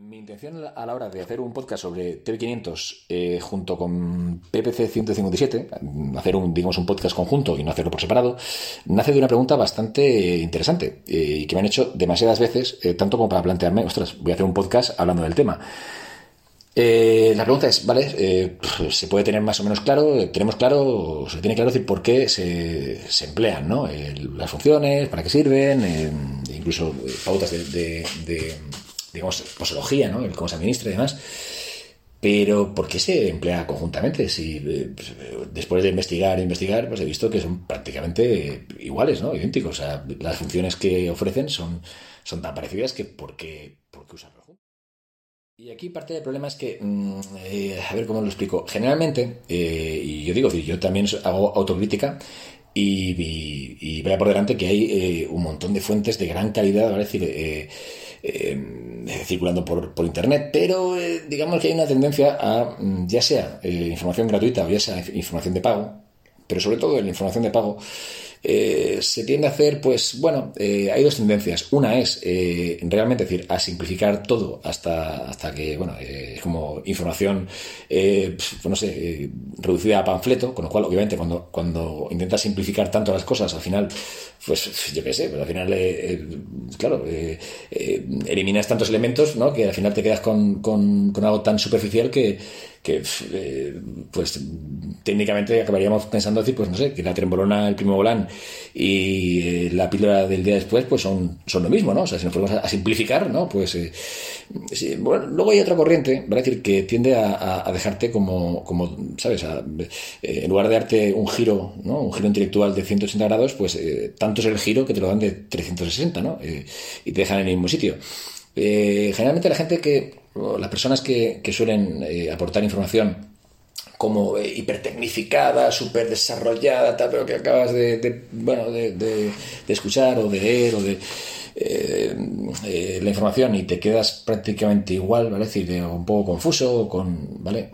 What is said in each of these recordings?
Mi intención a la hora de hacer un podcast sobre TV500 eh, junto con PPC 157, hacer un, digamos, un podcast conjunto y no hacerlo por separado, nace de una pregunta bastante interesante eh, y que me han hecho demasiadas veces, eh, tanto como para plantearme, ostras, voy a hacer un podcast hablando del tema. la pregunta es, ¿vale? ¿Se puede tener más o menos claro? ¿Tenemos claro, se tiene claro decir por qué se, emplean, ¿no? las funciones, para qué sirven, incluso pautas de digamos, posología, ¿no? El cómo se administra y demás. Pero, ¿por qué se emplea conjuntamente? Si eh, pues, después de investigar e investigar, pues he visto que son prácticamente iguales, ¿no? Idénticos. O sea, las funciones que ofrecen son, son tan parecidas que ¿por qué, por qué usarlo juntos? Y aquí parte del problema es que, mm, eh, a ver cómo lo explico. Generalmente, eh, y yo digo, yo también hago autocrítica, y, vaya por delante que hay un montón de fuentes de gran calidad, ¿vale? Decir, eh, circulando por, por, Internet, pero eh, digamos que hay una tendencia a, mm, ya sea eh, información gratuita o ya sea información de pago, pero sobre todo en la información de pago, eh, se tiende a hacer, pues bueno, eh, hay dos tendencias. Una es eh, realmente decir, a simplificar todo hasta, hasta que, bueno, es como información, pues, no sé, reducida a panfleto, con lo cual, obviamente, cuando, cuando intentas simplificar tanto las cosas, al final, pues yo qué sé, pues al final, claro, eliminas tantos elementos, ¿no? Que al final te quedas con, con algo tan superficial que, que pues técnicamente acabaríamos pensando decir, pues no sé, que la trembolona, el primo volán y eh, la píldora del día después, pues son, son lo mismo, ¿no? O sea, si nos ponemos a, simplificar, ¿no? Pues eh, bueno, luego hay otra corriente, ¿vale? decir, que tiende a, dejarte como, como ¿sabes? Eh, en lugar de darte un giro, ¿no? Un giro intelectual de 180 grados, pues tanto es el giro que te lo dan de 360, ¿no? y te dejan en el mismo sitio. generalmente la gente que, las personas que, suelen aportar información como eh, hipertecnificada, súper desarrollada, tal, pero que acabas de, bueno, de, escuchar o de leer o de eh, eh, la información y te quedas prácticamente igual, ¿vale? Es decir, un poco confuso, con, ¿vale?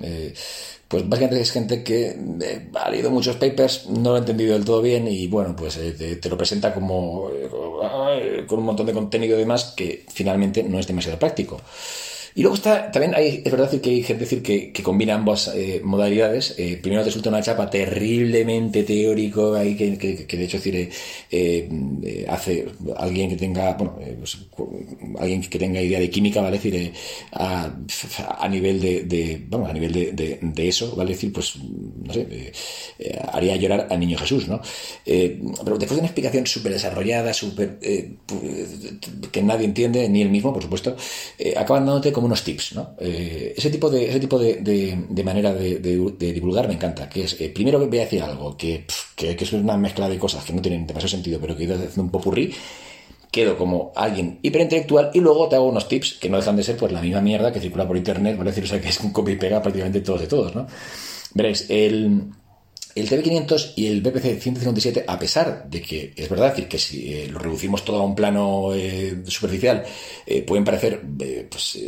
pues básicamente es gente que ha leído muchos papers, no lo ha entendido del todo bien y bueno, pues te, lo presenta como con un montón de contenido y demás que finalmente no es demasiado práctico. Y luego está, también es verdad que hay gente que, combina ambas eh, modalidades. Eh, primero te resulta una chapa terriblemente teórico, ahí que, de hecho decir, eh, hace alguien que tenga, bueno, pues, alguien que tenga idea de química, ¿vale? decir, a, a, nivel de, de, vamos, a nivel de, de, eso, ¿vale? decir, pues, no sé, haría llorar al niño Jesús, ¿no? pero después de una explicación súper desarrollada, súper, que nadie entiende, ni él mismo, por supuesto, acaban dándote como unos tips, ¿no? Eh, ese tipo de, ese tipo de, de, manera de, divulgar me encanta, que es, eh, primero voy a decir algo, que, que, es una mezcla de cosas que no tienen demasiado sentido, pero que he ido haciendo un popurrí, quedo como alguien hiperintelectual y luego te hago unos tips que no dejan de ser pues la misma mierda que circula por internet, ¿vale? decir, o sea, que es un copy y pega prácticamente todos de todos, ¿no? Veréis, el el TB500 y el BPC 157, a pesar de que es verdad decir que si eh, lo reducimos todo a un plano eh, superficial, eh, pueden parecer pues,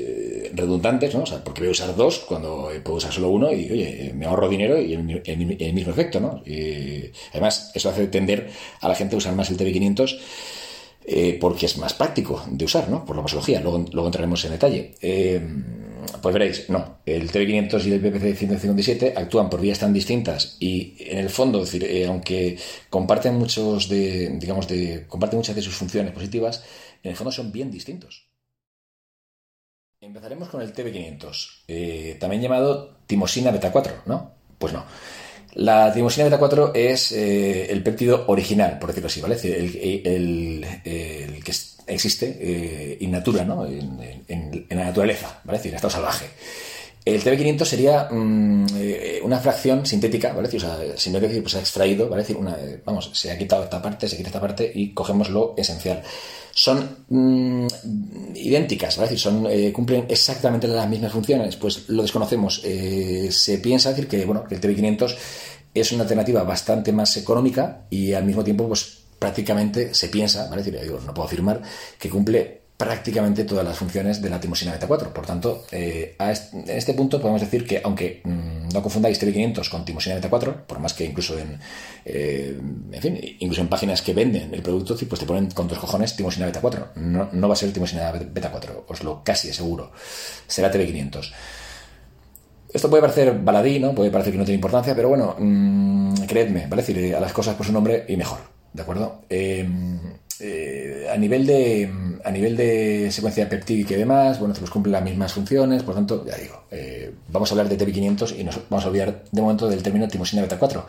redundantes, ¿no? O sea, porque voy a usar dos cuando puedo usar solo uno y, oye, me ahorro dinero y el, el, mismo efecto, ¿no? Además, eso hace tender a la gente a usar más el TB500 porque es más práctico de usar, ¿no? Por la posología, luego, luego entraremos en detalle. Pues veréis, no. El TV500 y el PPC 157 actúan por vías tan distintas y en el fondo, decir, eh, aunque comparten muchos de, digamos, de, comparten muchas de sus funciones positivas, en el fondo son bien distintos. Empezaremos con el TV500, eh, también llamado timosina beta 4, ¿no? Pues no. La timosina beta 4 es eh, el péptido original, por decirlo así, ¿vale? El, que existe eh, in natura, ¿no? En, la naturaleza, ¿vale? Es decir, en estado salvaje. El TB500 sería mm, eh, una fracción sintética, ¿vale? O sea, sin decir, pues se ha extraído, ¿vale? decir, una, eh, vamos, se ha quitado esta parte, se quita esta parte y cogemos lo esencial. Son mm, idénticas, ¿vale? decir, son, eh, cumplen exactamente las mismas funciones, pues lo desconocemos. se piensa decir que, bueno, que el TB500 es una alternativa bastante más económica y al mismo tiempo, pues prácticamente se piensa, ¿vale? Digo, no puedo afirmar, que cumple prácticamente todas las funciones de la timosina beta 4. Por tanto, eh, a este, en este punto podemos decir que, aunque mm, no confundáis TB500 con timosina beta 4, por más que incluso en, eh, en fin, incluso en páginas que venden el producto, pues te ponen con dos cojones timosina beta 4. No, no va a ser timosina beta 4, os lo casi aseguro. Será TB500. Esto puede parecer baladí, ¿no? Puede parecer que no tiene importancia, pero bueno, mmm, creedme, ¿vale? decir, a las cosas por su nombre y mejor, ¿de acuerdo? Eh, eh, a, nivel de, a nivel de secuencia peptídica y demás, bueno, pues cumple las mismas funciones, por tanto, ya digo, eh, vamos a hablar de TB500 y nos vamos a olvidar de momento del término timosina beta 4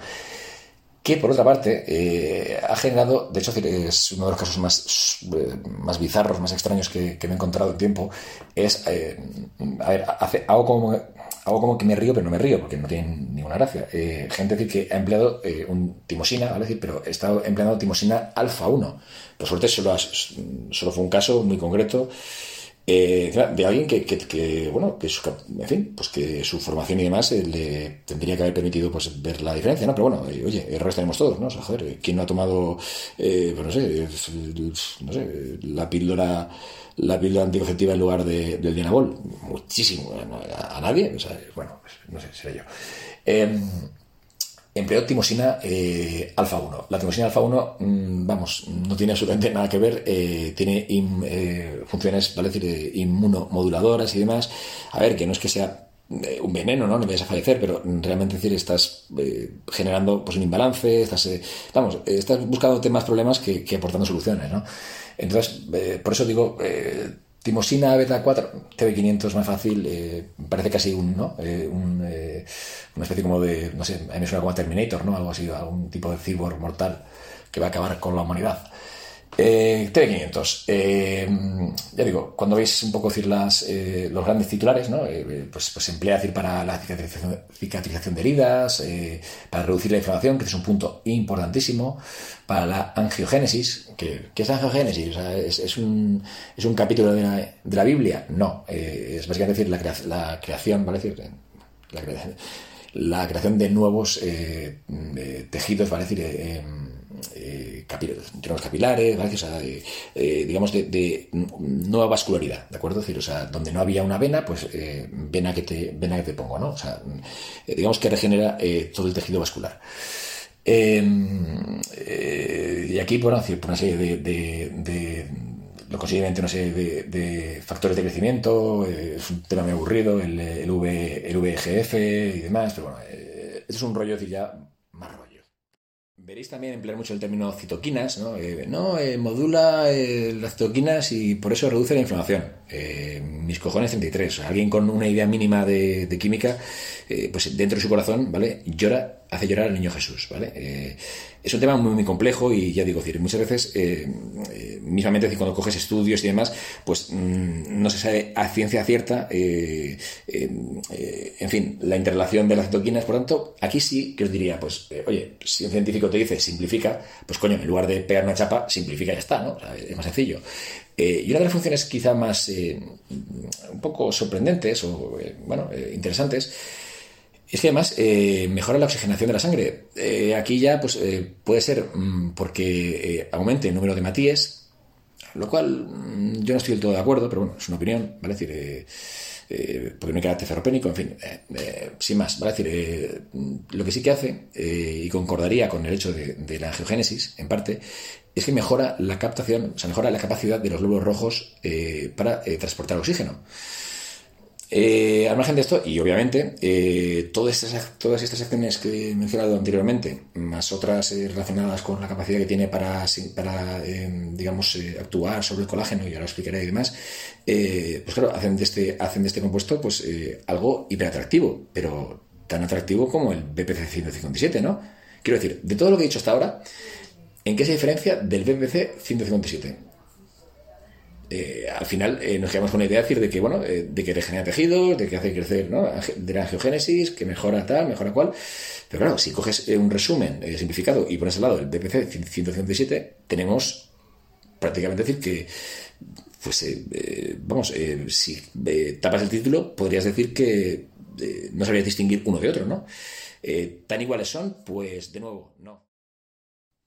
que por otra parte eh, ha generado, de hecho es uno de los casos más, más bizarros, más extraños que, me he encontrado en tiempo, es, a ver, hace, hago, como, hago como que me río, pero no me río, porque no tiene ninguna gracia. gente decir que ha empleado un timosina, ¿vale? decir, pero he estado empleando timosina alfa 1. Por suerte solo, solo fue un caso muy concreto eh, de alguien que, bueno, que su, en fin, pues que su formación y demás eh, le tendría que haber permitido pues ver la diferencia, ¿no? Pero bueno, eh, oye, errores tenemos todos, ¿no? O sea, joder, ¿quién no ha tomado, pues no sé, no sé, la píldora la píldora anticonceptiva en lugar de, del Dianabol? Muchísimo, a, nadie, o sea, bueno, pues, no sé, seré yo. Em, empleó timosina eh, alfa 1. La timosina alfa 1, mm, vamos, no tiene absolutamente nada que ver, eh, tiene eh, funciones, vale decir, inmunomoduladoras y demás. A ver, que no es que sea un veneno, ¿no? No vayas a fallecer, pero realmente decir, estás generando pues un imbalance, estás, vamos, estás buscando temas, problemas que, que aportando soluciones, ¿no? Entonces, por eso digo, Timosina beta 4, TB500 más fácil, eh, parece casi un, ¿no? Eh, eh, una especie como de, no sé, a mí me suena como Terminator, ¿no? Algo así, algún tipo de cyborg mortal que va a acabar con la humanidad. TV500. ya digo, cuando veis un poco decir las, los grandes titulares, ¿no? pues, pues se emplea decir para la cicatrización, de heridas, para reducir la inflamación, que es un punto importantísimo, para la angiogénesis, que, es angiogénesis, es, un, es, un, capítulo de la, de la Biblia. No, es básicamente decir la, la creación, ¿vale? Decir, la, la creación de nuevos tejidos, ¿vale? decir, eh, capilares, eh, digamos, de, nueva vascularidad, ¿de acuerdo? decir, o sea, donde no había una vena, pues eh, vena, que te, vena que te pongo, ¿no? O sea, eh, digamos que regenera todo el tejido vascular. Em, y aquí, por, decir, por una serie de, lo consiguiente una serie de, factores de crecimiento, es un tema muy aburrido, el, v, el VGF y demás, pero bueno, esto es un rollo decir, ya Veréis también emplear mucho el término citoquinas, ¿no? Eh, no, eh, modula eh, las citoquinas y por eso reduce la inflamación. mis cojones 33. Alguien con una idea mínima de, química, pues dentro de su corazón, ¿vale? Llora, hace llorar al niño Jesús, ¿vale? es un tema muy, muy complejo y ya digo, muchas veces, eh, eh, mismamente cuando coges estudios y demás, pues mm, no se sabe a ciencia cierta, eh, en fin, la interrelación de las citoquinas. Por tanto, aquí sí que os diría, pues, oye, si un científico te dice simplifica, pues coño, en lugar de pegar una chapa, simplifica y ya está, ¿no? es más sencillo. y una de las funciones quizá más, un poco sorprendentes o, bueno, interesantes, es que además eh, mejora la oxigenación de la sangre. Eh, aquí ya pues, eh, puede ser mm, porque aumente el número de matíes, lo cual mm, yo no estoy del todo de acuerdo, pero bueno, es una opinión, ¿vale? Decir, porque no hay carácter ferropénico, en fin, sin más, ¿vale? Decir, lo que sí que hace, y concordaría con el hecho de, de, la angiogénesis, en parte, es que mejora la captación, o sea, mejora la capacidad de los glóbulos rojos para transportar oxígeno. Eh, al margen de esto, y obviamente, eh, todas, estas, todas estas acciones que he mencionado anteriormente, más otras eh, relacionadas con la capacidad que tiene para, para em, digamos, actuar sobre el colágeno, y ahora lo explicaré y demás, pues claro, hacen de este, hacen de este compuesto pues algo hiperatractivo, pero tan atractivo como el BPC 157, ¿no? Quiero decir, de todo lo que he dicho hasta ahora, ¿en qué se diferencia del BPC 157? Eh, al final eh, nos quedamos con la idea de decir de que, bueno, eh, de que regenera tejidos, de que hace crecer, ¿no? De la angiogénesis, que mejora tal, mejora cual. Pero claro, si coges un resumen simplificado y pones al lado el BPC 157, tenemos prácticamente decir que, pues, vamos, si tapas el título, podrías decir que no sabrías distinguir uno de otro, ¿no? ¿Tan iguales son? Pues, de nuevo, no.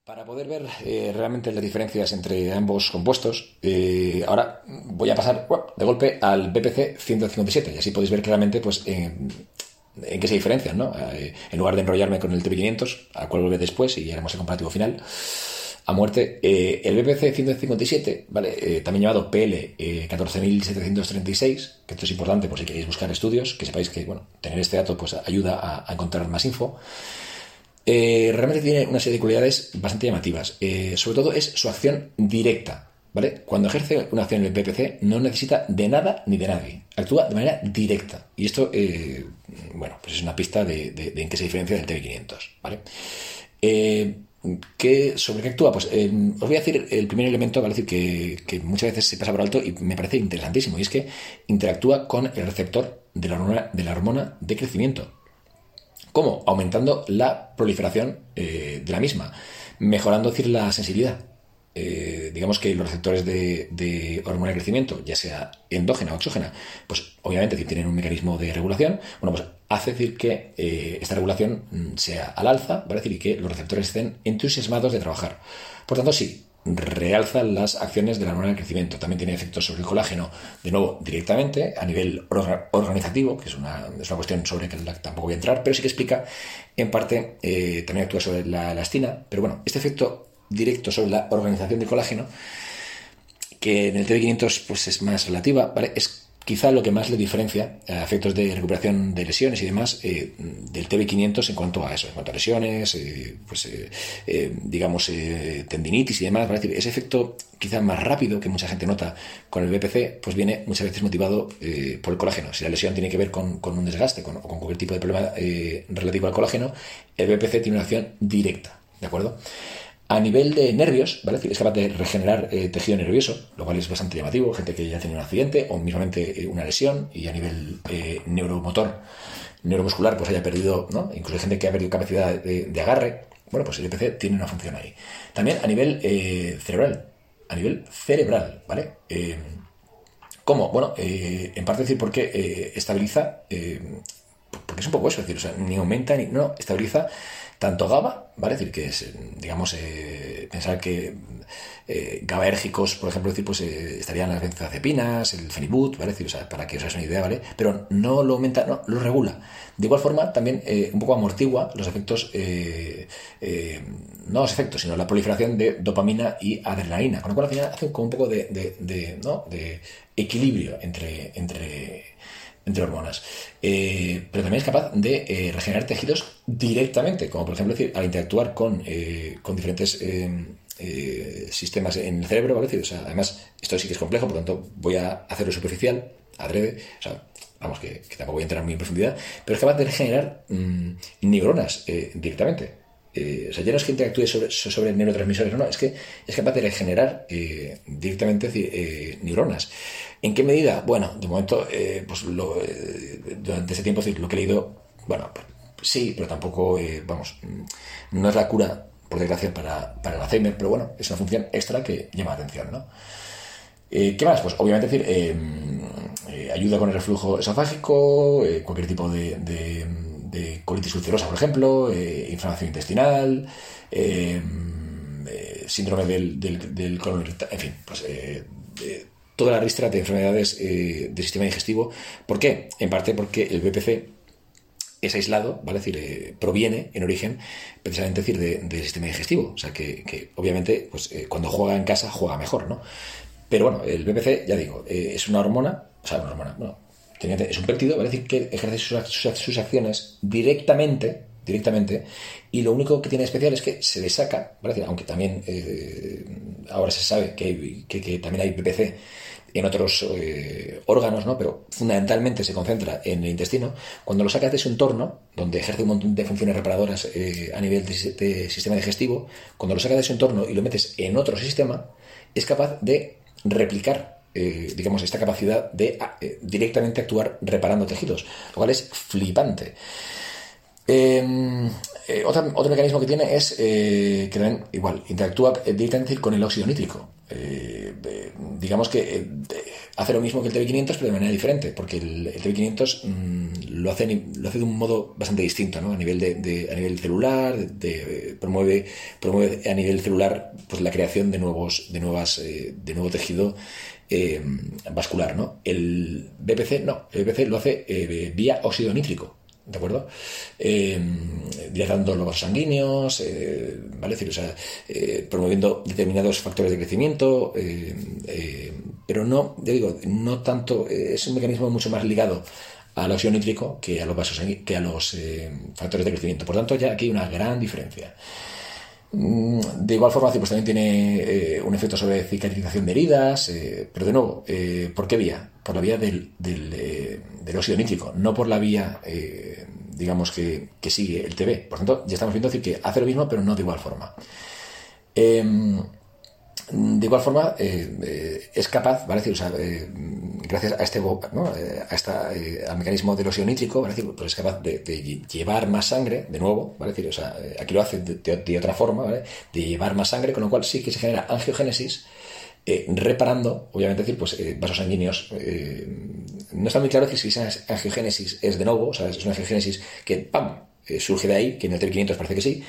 Para poder ver eh, realmente las diferencias entre ambos compuestos, eh, ahora voy a pasar de golpe al BPC 157 y así podéis ver claramente pues, ¿En qué se diferencian? ¿no? en lugar de enrollarme con el TP500, al cual volveré después y haremos el comparativo final, a muerte. Eh, el BPC 157, ¿vale? Eh, también llamado PL 14736, eh, que esto es importante por si queréis buscar estudios, que sepáis que bueno, tener este dato pues, ayuda a, encontrar más info. Realmente tiene una serie de cualidades bastante llamativas. sobre todo es su acción directa. ¿Vale? Cuando ejerce una acción en el BPC no necesita de nada ni de nadie. Actúa de manera directa. Y esto, bueno, pues es una pista de, en qué se diferencia del TV500. ¿Vale? ¿Qué, ¿Sobre qué actúa? Pues eh, os voy a decir el primer elemento, que, muchas veces se pasa por alto y me parece interesantísimo, y es que interactúa con el receptor de, la hormona de crecimiento. ¿Cómo? Aumentando la proliferación eh, de la misma, mejorando decir, la sensibilidad. Eh, digamos que los receptores de, hormona de crecimiento, ya sea endógena o exógena, pues obviamente si tienen un mecanismo de regulación, bueno, pues hace decir que eh, esta regulación mm, sea al alza, ¿vale? decir, y que los receptores estén entusiasmados de trabajar. Por tanto, sí, realza las acciones de la hormona de crecimiento. También tiene efectos sobre el colágeno, de nuevo, directamente, a nivel organizativo, que es una, es una cuestión sobre que tampoco voy a entrar, pero sí que explica, en parte, eh, también actúa sobre la elastina, pero bueno, este efecto directo sobre la organización del colágeno, que en el TB500 pues, es más relativa, ¿vale? Es quizá lo que más le diferencia a efectos de recuperación de lesiones y demás eh, del TB500 en cuanto a eso, en cuanto a lesiones, eh, pues eh, digamos tendinitis y demás. Ese efecto quizá más rápido que mucha gente nota con el BPC, pues viene muchas veces motivado por el colágeno. Si la lesión tiene que ver con, un desgaste con, o con cualquier tipo de problema relativo al colágeno, el BPC tiene una acción directa, ¿de acuerdo? A nivel de nervios, ¿vale? Es capaz de regenerar eh, tejido nervioso, lo cual es bastante llamativo. Gente que ya tenido un accidente o mismamente eh, una lesión y a nivel eh, neuromotor, neuromuscular, pues haya perdido, ¿no? Incluso hay gente que ha perdido capacidad de, agarre. Bueno, pues el EPC tiene una función ahí. También a nivel cerebral, a nivel cerebral, ¿vale? ¿Cómo? Bueno, en parte decir porque estabiliza, porque es un poco eso, es decir, ni aumenta ni. No, estabiliza tanto GABA, ¿vale? Es decir, que es, digamos, eh, pensar que eh, GABAérgicos, por ejemplo, decir, pues eh, estarían las benzodiazepinas, el fenibut, ¿vale? decir, o sea, para que os hagáis una idea, ¿vale? Pero no lo aumenta, no, lo regula. De igual forma, también un poco amortigua los efectos, no los efectos, sino la proliferación de dopamina y adrenalina, con lo cual al final hace como un poco de, de, ¿no? de equilibrio entre, entre entre hormonas. Eh, pero también es capaz de eh, regenerar tejidos directamente, como por ejemplo decir, al interactuar con, eh, con diferentes sistemas en el cerebro, ¿vale? o sea, además, esto sí que es complejo, por lo tanto, voy a hacerlo superficial, adrede, o sea, vamos, que, tampoco voy a entrar muy en profundidad, pero es capaz de regenerar mm, neuronas directamente. O sea, ya no es que interactúe sobre, sobre neurotransmisores, no, es que es capaz de regenerar directamente neuronas. ¿En qué medida? Bueno, de momento, eh, pues eh, durante ese tiempo lo que he leído, bueno, pues, sí, pero tampoco, eh, vamos, no es la cura, por desgracia, para, para, el Alzheimer, pero bueno, es una función extra que llama la atención, ¿no? ¿Qué más? Pues obviamente decir, ayuda con el reflujo esofágico, cualquier tipo de, colitis ulcerosa, por ejemplo, inflamación intestinal, síndrome del, del, colon en fin, pues toda la ristra de enfermedades eh, del sistema digestivo. ¿Por qué? En parte porque el BPC es aislado, ¿vale? decir, eh, proviene en origen precisamente decir, del sistema digestivo. O sea que, obviamente pues, eh, cuando juega en casa juega mejor, ¿no? Pero bueno, el BPC, ya digo, es una hormona, o sea, una hormona, bueno, es un péptido, ¿vale? decir, que ejerce sus, acciones directamente directamente y lo único que tiene especial es que se le saca, ¿vale? aunque también ahora se sabe que, que, también hay BPC en otros eh, órganos, ¿no? pero fundamentalmente se concentra en el intestino, cuando lo sacas de ese entorno, donde ejerce un montón de funciones reparadoras eh, a nivel de, sistema digestivo, cuando lo sacas de ese entorno y lo metes en otro sistema, es capaz de replicar, eh, digamos, esta capacidad de directamente actuar reparando tejidos, lo cual es flipante. Em, otro, mecanismo que tiene es que también, igual, interactúa directamente con el óxido nítrico digamos que eh, hace lo mismo que el TV500, pero de manera diferente, porque el, TV500 mm, lo, hace, lo hace de un modo bastante distinto. A nivel, de, a nivel celular, promueve, promueve a nivel celular pues, la creación de, nuevos, de, nuevas, eh, de nuevo tejido eh, vascular, ¿no? El BPC no, el BPC lo hace vía óxido nítrico. ¿de acuerdo? Eh, dilatando los sanguíneos, eh, ¿vale? decir, eh, promoviendo determinados factores de crecimiento, pero no, ya digo, no tanto, es un mecanismo mucho más ligado al óxido nítrico que a los vasos que a los factores de crecimiento. Por tanto, ya aquí hay una gran diferencia. Mm, de igual forma, pues también tiene eh, un efecto sobre cicatrización de heridas, eh, pero de nuevo, eh, ¿por qué vía? Por la vía del, del, óxido nítrico, no por la vía, digamos, que, que, sigue el TB. Por tanto, ya estamos viendo decir que hace lo mismo, pero no de igual forma. De igual forma, eh, eh, es capaz, ¿vale? Decir, eh, gracias a este a al mecanismo del óxido nítrico, ¿vale? Decir, pues es capaz de, llevar más sangre, de nuevo, ¿vale? Decir, o sea, aquí lo hace de, otra forma, ¿vale? De llevar más sangre, con lo cual sí que se genera angiogénesis, reparando, obviamente, decir, pues vasos sanguíneos. no está muy claro si esa angiogénesis es de nuevo, o sea, es una angiogénesis que, ¡pam!, surge de ahí, que en el T500 parece que sí,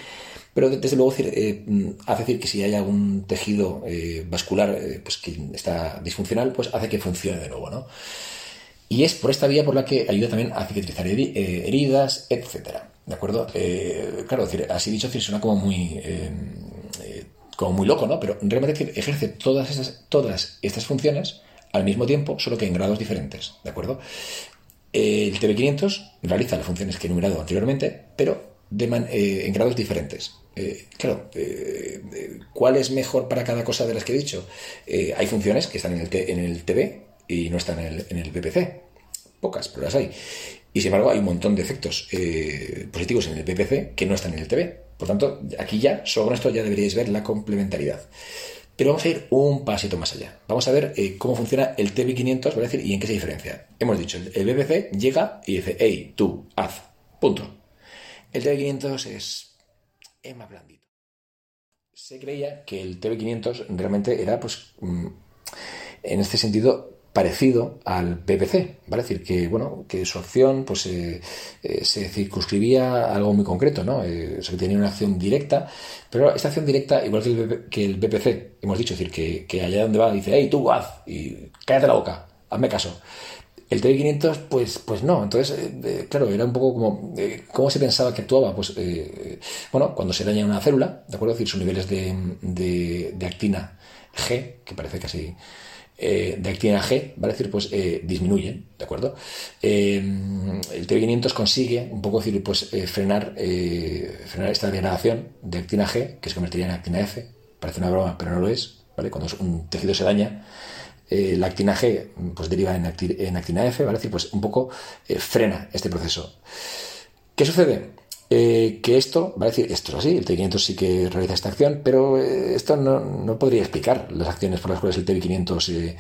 pero desde luego eh, hace decir que si hay algún tejido eh, vascular eh, pues que está disfuncional, pues hace que funcione de nuevo, ¿no? Y es por esta vía por la que ayuda también a cicatrizar heridas, etcétera. ¿De acuerdo? claro, decir, así dicho, suena como muy, como muy loco, ¿no? Pero realmente ejerce todas estas funciones al mismo tiempo, solo que en grados diferentes. ¿De acuerdo? El TB500 realiza las funciones que he enumerado anteriormente, pero en grados diferentes. Eh, claro, eh, eh, ¿cuál es mejor para cada cosa de las que he dicho? hay funciones que están en el, en el TB y no están en el, en PPC. Pocas, pero las hay. Y sin embargo, hay un montón de efectos positivos en el PPC que no están en el TB. Por tanto, aquí ya, con esto ya deberíais ver la complementariedad. Pero vamos a ir un pasito más allá. Vamos a ver cómo funciona el TB500, decir, y en qué se diferencia. Hemos dicho, el PPC llega y dice, hey, tú, haz, punto. El TB500 es es más blandito. Se creía que el TB500 realmente era, pues, mm, en este sentido, parecido al PPC, ¿vale? Es decir, que, bueno, que su acción, pues, eh, eh, se circunscribía a algo muy concreto, ¿no? Eh, o sea, que tenía una acción directa, pero esta acción directa, igual que el, PPC, hemos dicho, decir, que, que allá donde va dice, hey, tú, haz, y cállate la boca, hazme caso. El TB500, pues, pues no. Entonces, eh, eh, claro, era un poco como, eh, ¿cómo se pensaba que actuaba? Pues, bueno, cuando se daña una célula, ¿de acuerdo? Es decir, sus niveles de, actina G, que parece casi de actina G, ¿vale? decir, pues disminuyen, ¿de acuerdo? el TB500 consigue un poco decir, pues frenar, frenar esta degradación de actina G, que se convertiría en actina F, parece una broma, pero no lo es, ¿vale? Cuando un tejido se daña, eh, la actina G pues deriva en, actina F, ¿vale? decir, pues un poco eh, frena este proceso. ¿Qué sucede? Eh, que esto, ¿vale? decir, esto es así, el T500 sí que realiza esta acción, pero esto no, podría explicar las acciones por las cuales el TV500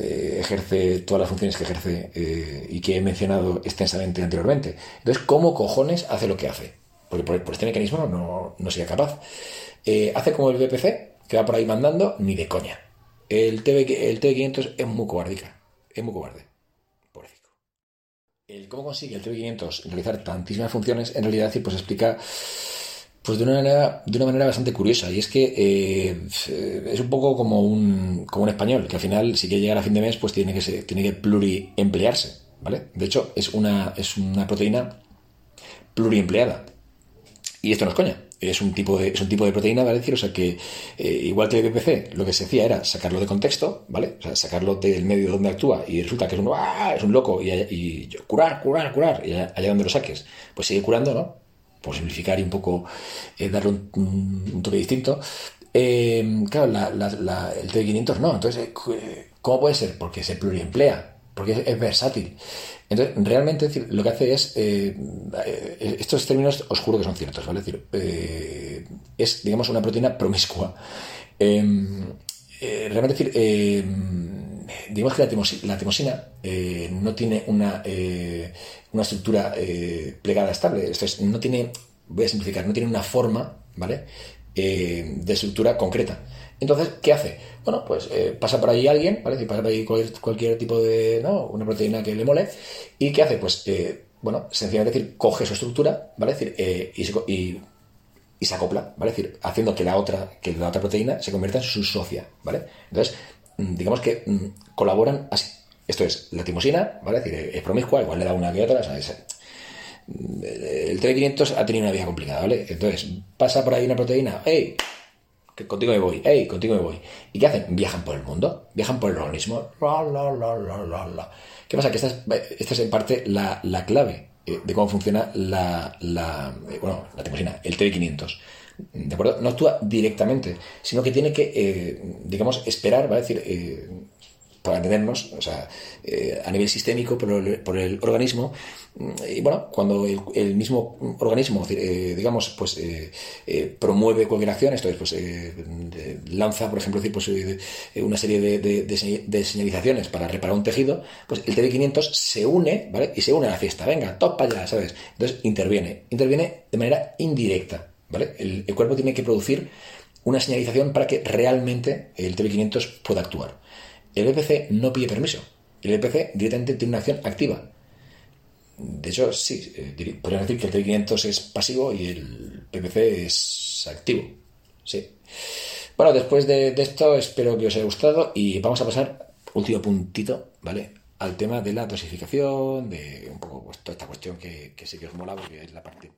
ejerce todas las funciones que ejerce y que he mencionado extensamente anteriormente. Entonces, ¿cómo cojones hace lo que hace? Porque por, este mecanismo no, no sería capaz. hace como el BPC, que va por ahí mandando, ni de coña. El, TV, el TV500 es muy cobardica. Es muy cobarde. El cómo consigue el TV500 realizar tantísimas funciones, en realidad, pues explica pues de una manera, de una manera bastante curiosa. Y es que eh, es un poco como un, como un español, que al final, si quiere llegar a fin de mes, pues tiene que, tiene que pluriemplearse. ¿Vale? De hecho, es una, es una proteína pluriempleada. Y esto no es coña es un tipo de, es un tipo de proteína, ¿vale? decir, o sea que eh, igual que el BPC, lo que se hacía era sacarlo de contexto, ¿vale? O sea, sacarlo del medio donde actúa y resulta que es un, ¡ah! es un loco y, y, curar, curar, curar, y allá, donde lo saques, pues sigue curando, ¿no? Por simplificar y un poco eh, darle un, toque distinto. Eh, claro, la, el T500 no, entonces, ¿cómo puede ser? Porque se pluriemplea, porque es versátil. Entonces, realmente lo que hace es, eh, eh, estos términos os juro que son ciertos, ¿vale? Es decir, eh, es, digamos, una proteína promiscua. Em, realmente decir, em, digamos que la, timosina no tiene una, una estructura plegada estable, es, no tiene, voy a simplificar, no tiene una forma, ¿vale? de estructura concreta. Entonces, ¿qué hace? Bueno, pues eh, pasa por ahí alguien, ¿vale? Si pasa por ahí cualquier, tipo de, ¿no? Una proteína que le mole. ¿Y qué hace? Pues, eh, bueno, sencillamente decir, coge su estructura, ¿vale? decir, eh, y, se, acopla, ¿vale? decir, haciendo que la otra, que la otra proteína se convierta en su socia, ¿vale? Entonces, mm, digamos que mm, colaboran así. Esto es, la timosina, ¿vale? Es decir, es promiscua, igual le da una que otra, el TB500 ha tenido una vida complicada, ¿vale? Entonces, pasa por ahí una proteína, ¡hey! Que contigo me voy, ¡hey! Contigo me voy. ¿Y qué hacen? Viajan por el mundo, viajan por el organismo. ¿Qué pasa? Que esta es, esta es en parte la, la clave eh, de cómo funciona la, eh, bueno, la el TB500. ¿De acuerdo? No actúa directamente, sino que tiene que, eh, digamos, esperar, va a decir, para entendernos, o sea, eh, a nivel sistémico por el, organismo. Y bueno, cuando el, mismo organismo, eh, digamos, pues eh, promueve cualquier acción, esto es, pues lanza, por ejemplo, decir, pues, una serie de, señalizaciones para reparar un tejido, pues el TB500 se une, ¿vale? Y se une a la fiesta, venga, top para allá, ¿sabes? Entonces interviene, interviene de manera indirecta, ¿vale? El, el cuerpo tiene que producir una señalización para que realmente el TB500 pueda actuar. El EPC no pide permiso. El EPC directamente tiene una acción activa. De hecho, sí, eh, podrían decir que el T500 es pasivo y el PPC es activo. Sí. Bueno, después de, esto, espero que os haya gustado y vamos a pasar, último puntito, ¿vale? Al tema de la dosificación, de un poco pues, toda esta cuestión que, que sí que os mola porque es la parte